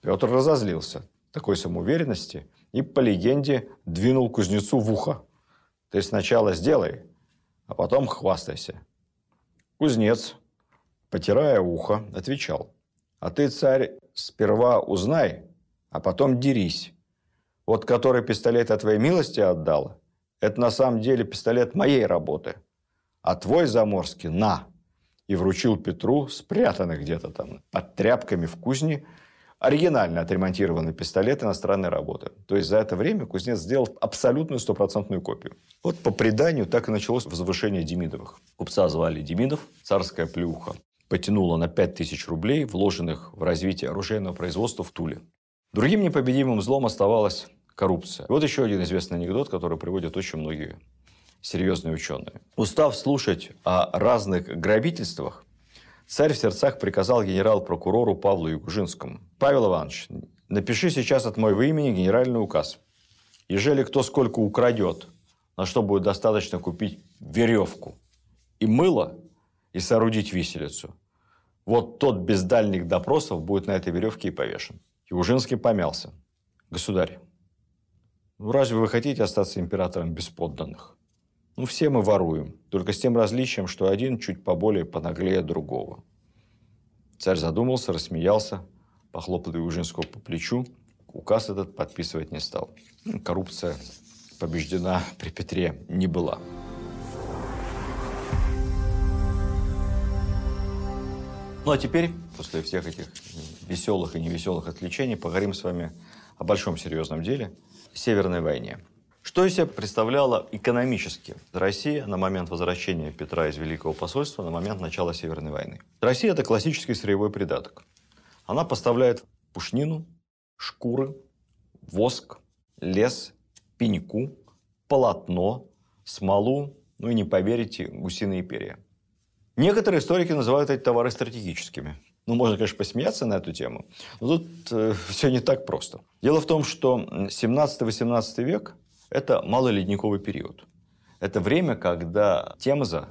Петр разозлился такой самоуверенности и, по легенде, двинул кузнецу в ухо. Ты сначала сделай, а потом хвастайся. Кузнец, потирая ухо, отвечал. А ты, царь, сперва узнай, а потом дерись. Вот который пистолет от твоей милости отдал, это на самом деле пистолет моей работы. А твой заморский на. И вручил Петру, спрятанный где-то там под тряпками в кузне, оригинально отремонтированный пистолет иностранной работы. То есть за это время кузнец сделал абсолютную стопроцентную копию. Вот по преданию так и началось возвышение Демидовых. Купца звали Демидов, царская плюха. Потянула на 5000 рублей, вложенных в развитие оружейного производства в Туле. Другим непобедимым злом оставалась коррупция. Вот еще один известный анекдот, который приводят очень многие серьезные ученые. Устав слушать о разных грабительствах, царь в сердцах приказал генерал-прокурору Павлу Югужинскому. «Павел Иванович, напиши сейчас от моего имени генеральный указ. Ежели кто сколько украдет, на что будет достаточно купить веревку и мыло, и соорудить виселицу, вот тот без дальних допросов будет на этой веревке и повешен». Югужинский помялся. «Государь, ну разве вы хотите остаться императором без подданных? Ну, все мы воруем, только с тем различием, что один чуть поболее понаглее другого. Царь задумался, рассмеялся, похлопал Южинского по плечу. Указ этот подписывать не стал. Коррупция побеждена при Петре не была. Ну а теперь, после всех этих веселых и невеселых отвлечений, поговорим с вами о большом серьезном деле – Северной войне. Что из себя представляла экономически Россия на момент возвращения Петра из Великого посольства, на момент начала Северной войны? Россия – это классический сырьевой придаток. Она поставляет пушнину, шкуры, воск, лес, пеньку, полотно, смолу, ну и не поверите, гусиные перья. Некоторые историки называют эти товары стратегическими. Ну, можно, конечно, посмеяться на эту тему, но тут э, [LAUGHS] все не так просто. Дело в том, что 17-18 век это малоледниковый период. Это время, когда Темза,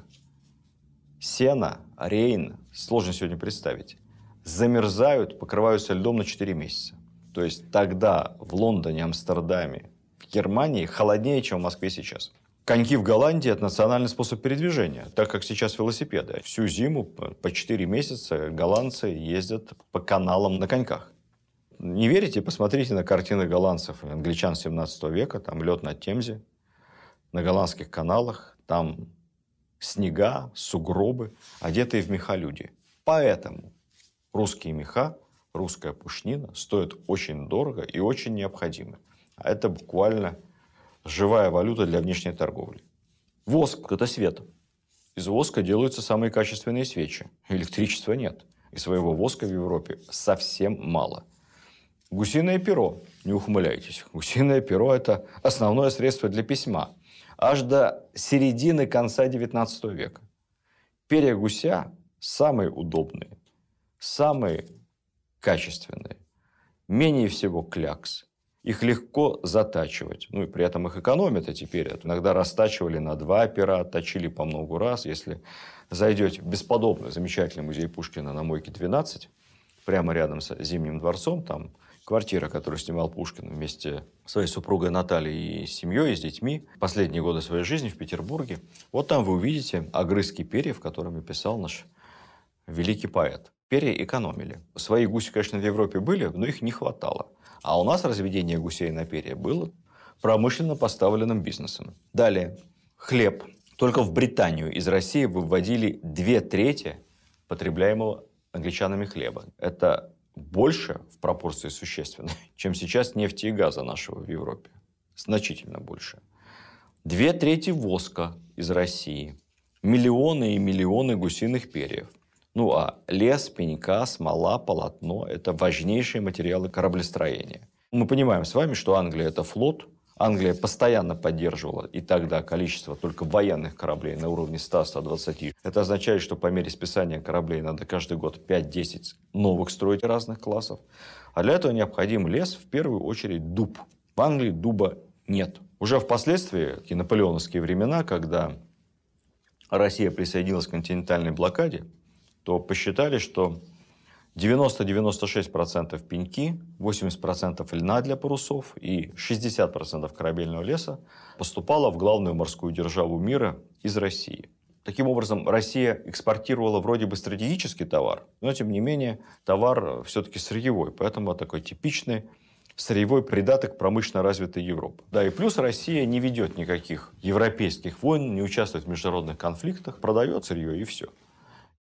Сена, Рейн, сложно сегодня представить, замерзают, покрываются льдом на 4 месяца. То есть тогда в Лондоне, Амстердаме, в Германии холоднее, чем в Москве сейчас. Коньки в Голландии – это национальный способ передвижения, так как сейчас велосипеды. Всю зиму по 4 месяца голландцы ездят по каналам на коньках. Не верите? Посмотрите на картины голландцев англичан 17 века. Там лед на Темзе, на голландских каналах. Там снега, сугробы, одетые в меха люди. Поэтому русские меха, русская пушнина стоят очень дорого и очень необходимы. А это буквально живая валюта для внешней торговли. Воск – это свет. Из воска делаются самые качественные свечи. Электричества нет. И своего воска в Европе совсем мало – Гусиное перо, не ухмыляйтесь, гусиное перо – это основное средство для письма. Аж до середины конца XIX века. Перья гуся самые удобные, самые качественные. Менее всего клякс. Их легко затачивать. Ну и при этом их экономят, а теперь иногда растачивали на два пера, точили по много раз. Если зайдете в бесподобный, замечательный музей Пушкина на Мойке 12, прямо рядом с Зимним дворцом, там квартира, которую снимал Пушкин вместе с своей супругой Натальей и семьей, с детьми, последние годы своей жизни в Петербурге. Вот там вы увидите огрызки перьев, которыми писал наш великий поэт. Перья экономили. Свои гуси, конечно, в Европе были, но их не хватало. А у нас разведение гусей на перья было промышленно поставленным бизнесом. Далее. Хлеб. Только в Британию из России выводили две трети потребляемого англичанами хлеба. Это больше в пропорции существенно, [LAUGHS] чем сейчас нефти и газа нашего в Европе. Значительно больше. Две трети воска из России. Миллионы и миллионы гусиных перьев. Ну а лес, пенька, смола, полотно – это важнейшие материалы кораблестроения. Мы понимаем с вами, что Англия – это флот, Англия постоянно поддерживала и тогда количество только военных кораблей на уровне 100-120. Это означает, что по мере списания кораблей надо каждый год 5-10 новых строить разных классов. А для этого необходим лес, в первую очередь дуб. В Англии дуба нет. Уже впоследствии, в наполеоновские времена, когда Россия присоединилась к континентальной блокаде, то посчитали, что 90-96% пеньки, 80% льна для парусов и 60% корабельного леса поступало в главную морскую державу мира из России. Таким образом, Россия экспортировала вроде бы стратегический товар, но тем не менее товар все-таки сырьевой, поэтому такой типичный сырьевой придаток промышленно развитой Европы. Да, и плюс Россия не ведет никаких европейских войн, не участвует в международных конфликтах, продает сырье и все.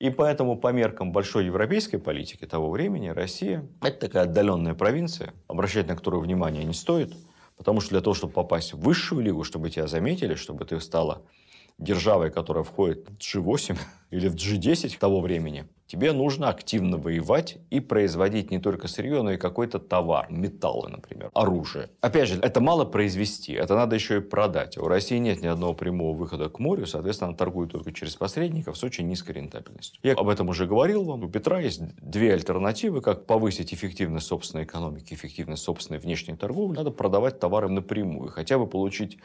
И поэтому по меркам большой европейской политики того времени Россия – это такая отдаленная провинция, обращать на которую внимание не стоит, потому что для того, чтобы попасть в высшую лигу, чтобы тебя заметили, чтобы ты стала державой, которая входит в G8 [LAUGHS] или в G10 того времени, Тебе нужно активно воевать и производить не только сырье, но и какой-то товар, металлы, например, оружие. Опять же, это мало произвести, это надо еще и продать. У России нет ни одного прямого выхода к морю, соответственно, она торгует только через посредников с очень низкой рентабельностью. Я об этом уже говорил вам. У Петра есть две альтернативы, как повысить эффективность собственной экономики, эффективность собственной внешней торговли. Надо продавать товары напрямую, хотя бы получить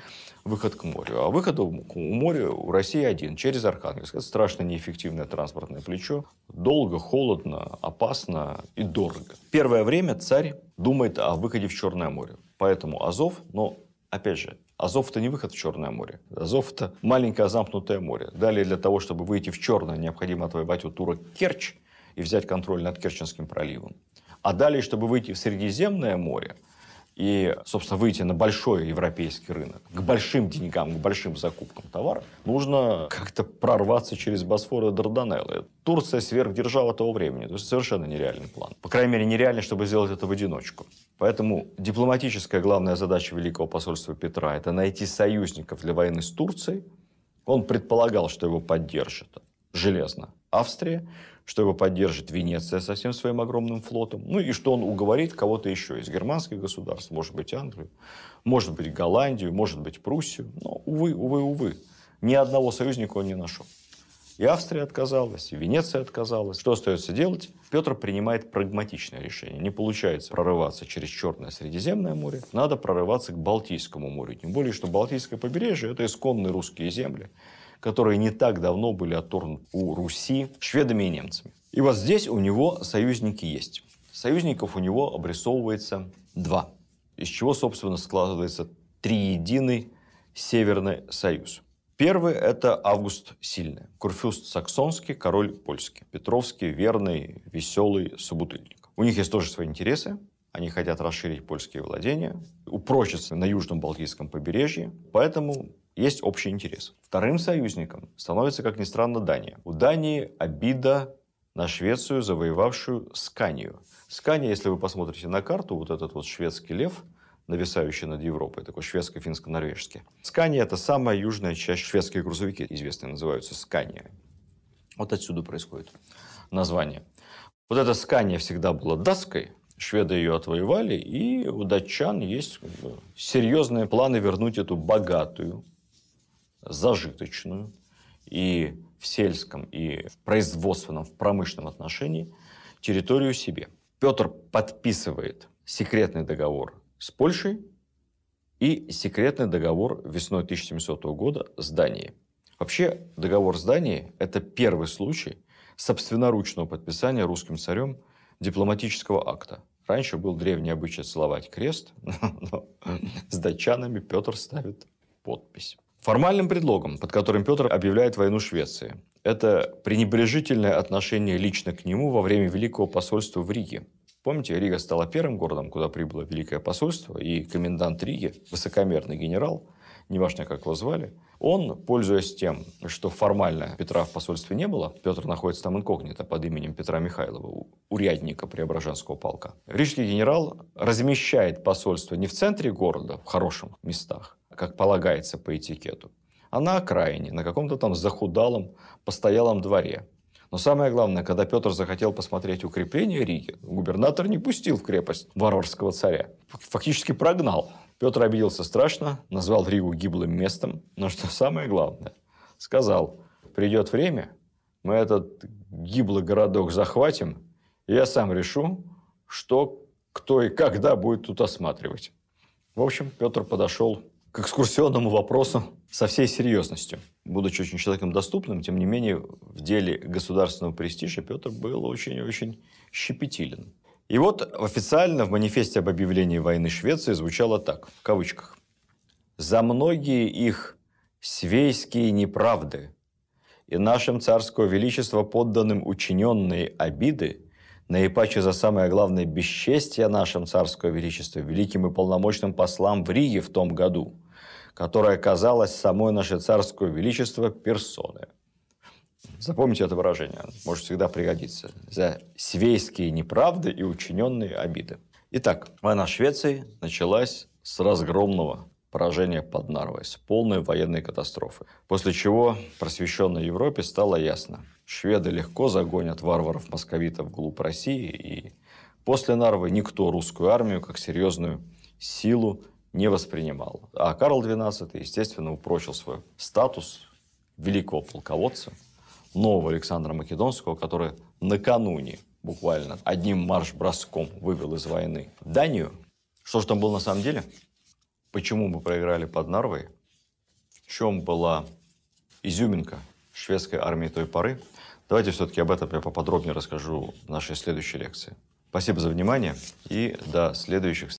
выход к морю. А выход у моря у России один, через Архангельск. Это страшно неэффективное транспортное плечо. Долго, холодно, опасно и дорого. Первое время царь думает о выходе в Черное море. Поэтому Азов, но опять же, Азов – это не выход в Черное море. Азов – это маленькое замкнутое море. Далее для того, чтобы выйти в Черное, необходимо отвоевать у турок Керчь и взять контроль над Керченским проливом. А далее, чтобы выйти в Средиземное море – и, собственно, выйти на большой европейский рынок, к большим деньгам, к большим закупкам товара, нужно как-то прорваться через Босфор и Дарданеллы. Турция сверхдержава того времени. То есть совершенно нереальный план. По крайней мере, нереально, чтобы сделать это в одиночку. Поэтому дипломатическая главная задача Великого посольства Петра – это найти союзников для войны с Турцией. Он предполагал, что его поддержит железно Австрия, что его поддержит Венеция со всем своим огромным флотом, ну и что он уговорит кого-то еще из германских государств, может быть, Англию, может быть, Голландию, может быть, Пруссию. Но, увы, увы, увы, ни одного союзника он не нашел. И Австрия отказалась, и Венеция отказалась. Что остается делать? Петр принимает прагматичное решение. Не получается прорываться через Черное Средиземное море, надо прорываться к Балтийскому морю. Тем более, что Балтийское побережье – это исконные русские земли которые не так давно были отторгнуты у Руси шведами и немцами. И вот здесь у него союзники есть. Союзников у него обрисовывается два, из чего, собственно, складывается триединый Северный Союз. Первый – это Август Сильный, курфюст саксонский, король польский, Петровский, верный, веселый собутыльник. У них есть тоже свои интересы. Они хотят расширить польские владения, упрочиться на Южном Балтийском побережье. Поэтому есть общий интерес. Вторым союзником становится, как ни странно, Дания. У Дании обида на Швецию, завоевавшую Сканию. Скания, если вы посмотрите на карту, вот этот вот шведский лев, нависающий над Европой, такой шведско-финско-норвежский. Скания – это самая южная часть. Шведские грузовики известные называются Скания. Вот отсюда происходит название. Вот эта Скания всегда была датской, Шведы ее отвоевали, и у датчан есть серьезные планы вернуть эту богатую, зажиточную и в сельском, и в производственном, в промышленном отношении территорию себе. Петр подписывает секретный договор с Польшей и секретный договор весной 1700 года с Данией. Вообще договор с Данией – это первый случай собственноручного подписания русским царем дипломатического акта. Раньше был древний обычай целовать крест, [LAUGHS] но с датчанами Петр ставит подпись. Формальным предлогом, под которым Петр объявляет войну Швеции, это пренебрежительное отношение лично к нему во время Великого посольства в Риге. Помните, Рига стала первым городом, куда прибыло Великое посольство, и комендант Риги, высокомерный генерал, неважно, как его звали, он, пользуясь тем, что формально Петра в посольстве не было, Петр находится там инкогнито под именем Петра Михайлова, урядника Преображенского полка. Рижский генерал размещает посольство не в центре города, в хороших местах, как полагается по этикету, а на окраине, на каком-то там захудалом постоялом дворе. Но самое главное, когда Петр захотел посмотреть укрепление Риги, губернатор не пустил в крепость варварского царя. Фактически прогнал. Петр обиделся страшно, назвал Ригу гиблым местом. Но что самое главное, сказал, придет время, мы этот гиблый городок захватим, и я сам решу, что, кто и когда будет тут осматривать. В общем, Петр подошел к экскурсионному вопросу со всей серьезностью. Будучи очень человеком доступным, тем не менее, в деле государственного престижа Петр был очень-очень щепетилен. И вот официально в манифесте об объявлении войны Швеции звучало так, в кавычках. «За многие их свейские неправды и нашим царского величества подданным учиненные обиды наипаче за самое главное бесчестие нашим царского величества, великим и полномочным послам в Риге в том году, которое казалось самой наше царское величество персоны. Запомните это выражение, может всегда пригодиться. За свейские неправды и учиненные обиды. Итак, война Швеции началась с разгромного поражение под Нарвой с полной военной катастрофой. После чего просвещенной Европе стало ясно, шведы легко загонят варваров-московитов вглубь России, и после Нарвы никто русскую армию как серьезную силу не воспринимал. А Карл XII, естественно, упрочил свой статус великого полководца, нового Александра Македонского, который накануне буквально одним марш-броском вывел из войны Данию. Что же там было на самом деле? Почему мы проиграли под Нарвой? В чем была изюминка шведской армии той поры? Давайте все-таки об этом я поподробнее расскажу в нашей следующей лекции. Спасибо за внимание и до следующих встреч.